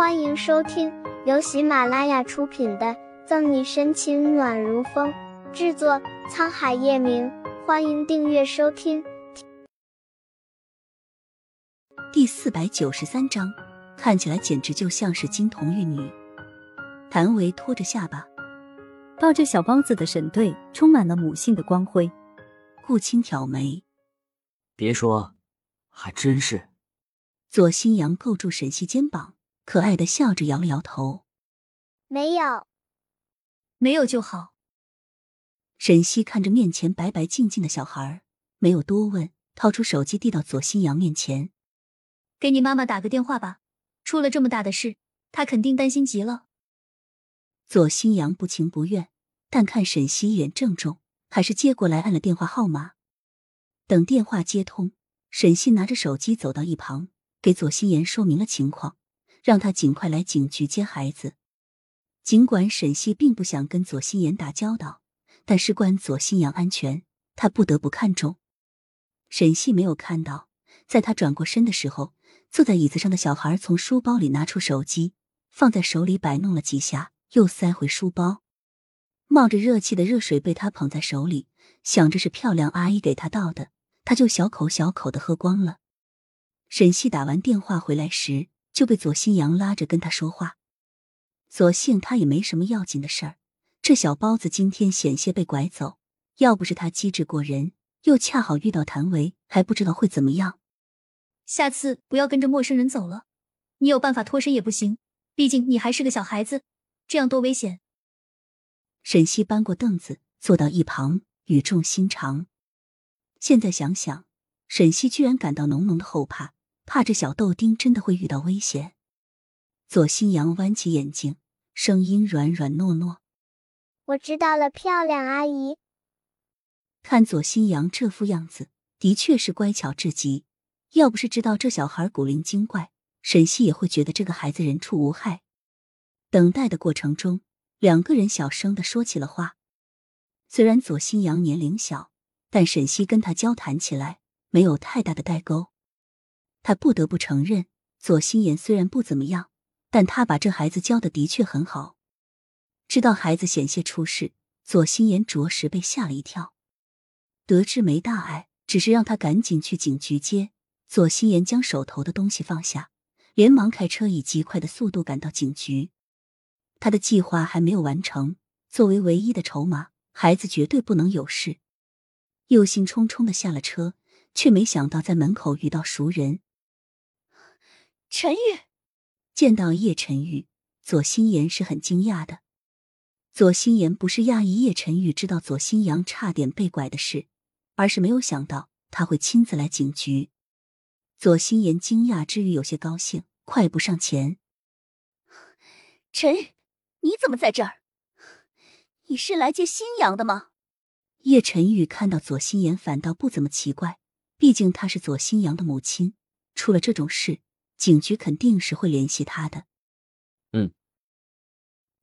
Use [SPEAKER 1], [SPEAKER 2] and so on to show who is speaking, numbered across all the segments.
[SPEAKER 1] 欢迎收听由喜马拉雅出品的《赠你深情暖如风》，制作沧海夜明。欢迎订阅收听。
[SPEAKER 2] 第四百九十三章，看起来简直就像是金童玉女。谭维拖着下巴，
[SPEAKER 3] 抱着小包子的沈队充满了母性的光辉。
[SPEAKER 2] 顾青挑眉，
[SPEAKER 4] 别说，还真是。
[SPEAKER 2] 左新阳够住沈西肩膀。可爱的笑着，摇了摇头，
[SPEAKER 1] 没有，
[SPEAKER 3] 没有就好。
[SPEAKER 2] 沈西看着面前白白净净的小孩，没有多问，掏出手机递到左新阳面前：“
[SPEAKER 3] 给你妈妈打个电话吧，出了这么大的事，她肯定担心极了。”
[SPEAKER 2] 左新阳不情不愿，但看沈西一脸郑重，还是接过来按了电话号码。等电话接通，沈西拿着手机走到一旁，给左心言说明了情况。让他尽快来警局接孩子。尽管沈西并不想跟左心言打交道，但事关左心阳安全，他不得不看重。沈西没有看到，在他转过身的时候，坐在椅子上的小孩从书包里拿出手机，放在手里摆弄了几下，又塞回书包。冒着热气的热水被他捧在手里，想着是漂亮阿姨给他倒的，他就小口小口的喝光了。沈西打完电话回来时。就被左新阳拉着跟他说话，所幸他也没什么要紧的事儿。这小包子今天险些被拐走，要不是他机智过人，又恰好遇到谭维，还不知道会怎么样。
[SPEAKER 3] 下次不要跟着陌生人走了，你有办法脱身也不行，毕竟你还是个小孩子，这样多危险。
[SPEAKER 2] 沈西搬过凳子坐到一旁，语重心长。现在想想，沈西居然感到浓浓的后怕。怕这小豆丁真的会遇到危险。左新阳弯起眼睛，声音软软糯糯：“
[SPEAKER 1] 我知道了，漂亮阿姨。”
[SPEAKER 2] 看左新阳这副样子，的确是乖巧至极。要不是知道这小孩古灵精怪，沈西也会觉得这个孩子人畜无害。等待的过程中，两个人小声的说起了话。虽然左新阳年龄小，但沈西跟他交谈起来没有太大的代沟。他不得不承认，左心言虽然不怎么样，但他把这孩子教的的确很好。知道孩子险些出事，左心言着实被吓了一跳。得知没大碍，只是让他赶紧去警局接。左心言将手头的东西放下，连忙开车以极快的速度赶到警局。他的计划还没有完成，作为唯一的筹码，孩子绝对不能有事。忧心忡忡的下了车，却没想到在门口遇到熟人。
[SPEAKER 5] 陈玉
[SPEAKER 2] 见到叶晨玉，左心言是很惊讶的。左心言不是讶异叶晨玉知道左新阳差点被拐的事，而是没有想到他会亲自来警局。左心言惊讶之余有些高兴，快步上前：“
[SPEAKER 5] 陈玉，你怎么在这儿？你是来接新阳的吗？”
[SPEAKER 2] 叶晨玉看到左心言反倒不怎么奇怪，毕竟她是左新阳的母亲，出了这种事。警局肯定是会联系他的。
[SPEAKER 4] 嗯，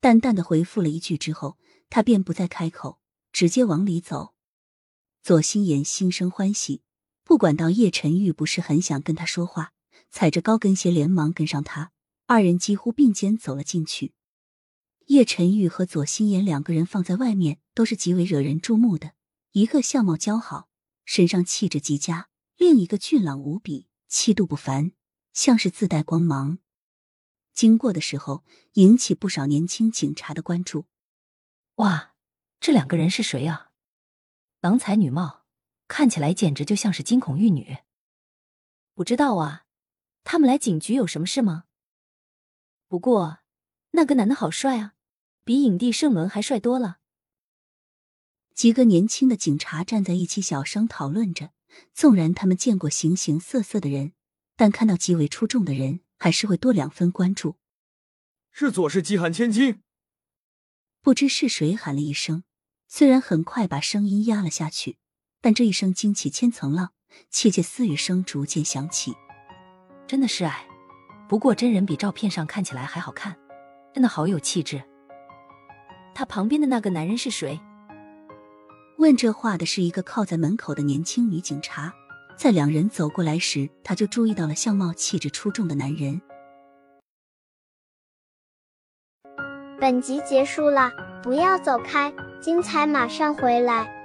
[SPEAKER 2] 淡淡的回复了一句之后，他便不再开口，直接往里走。左心言心生欢喜，不管到叶晨玉不是很想跟他说话，踩着高跟鞋连忙跟上他，二人几乎并肩走了进去。叶晨玉和左心言两个人放在外面都是极为惹人注目的，一个相貌姣好，身上气质极佳，另一个俊朗无比，气度不凡。像是自带光芒，经过的时候引起不少年轻警察的关注。
[SPEAKER 6] 哇，这两个人是谁啊？郎才女貌，看起来简直就像是惊恐玉女。不知道啊，他们来警局有什么事吗？不过那个男的好帅啊，比影帝盛伦还帅多了。
[SPEAKER 2] 几个年轻的警察站在一起，小声讨论着。纵然他们见过形形色色的人。但看到极为出众的人，还是会多两分关注。
[SPEAKER 7] 是左氏饥寒千金。
[SPEAKER 2] 不知是谁喊了一声，虽然很快把声音压了下去，但这一声惊起千层浪，窃窃私语声逐渐响起。
[SPEAKER 6] 真的是哎，不过真人比照片上看起来还好看，真的好有气质。他旁边的那个男人是谁？
[SPEAKER 2] 问这话的是一个靠在门口的年轻女警察。在两人走过来时他就注意到了相貌气质出众的男人。
[SPEAKER 1] 本集结束了不要走开精彩马上回来。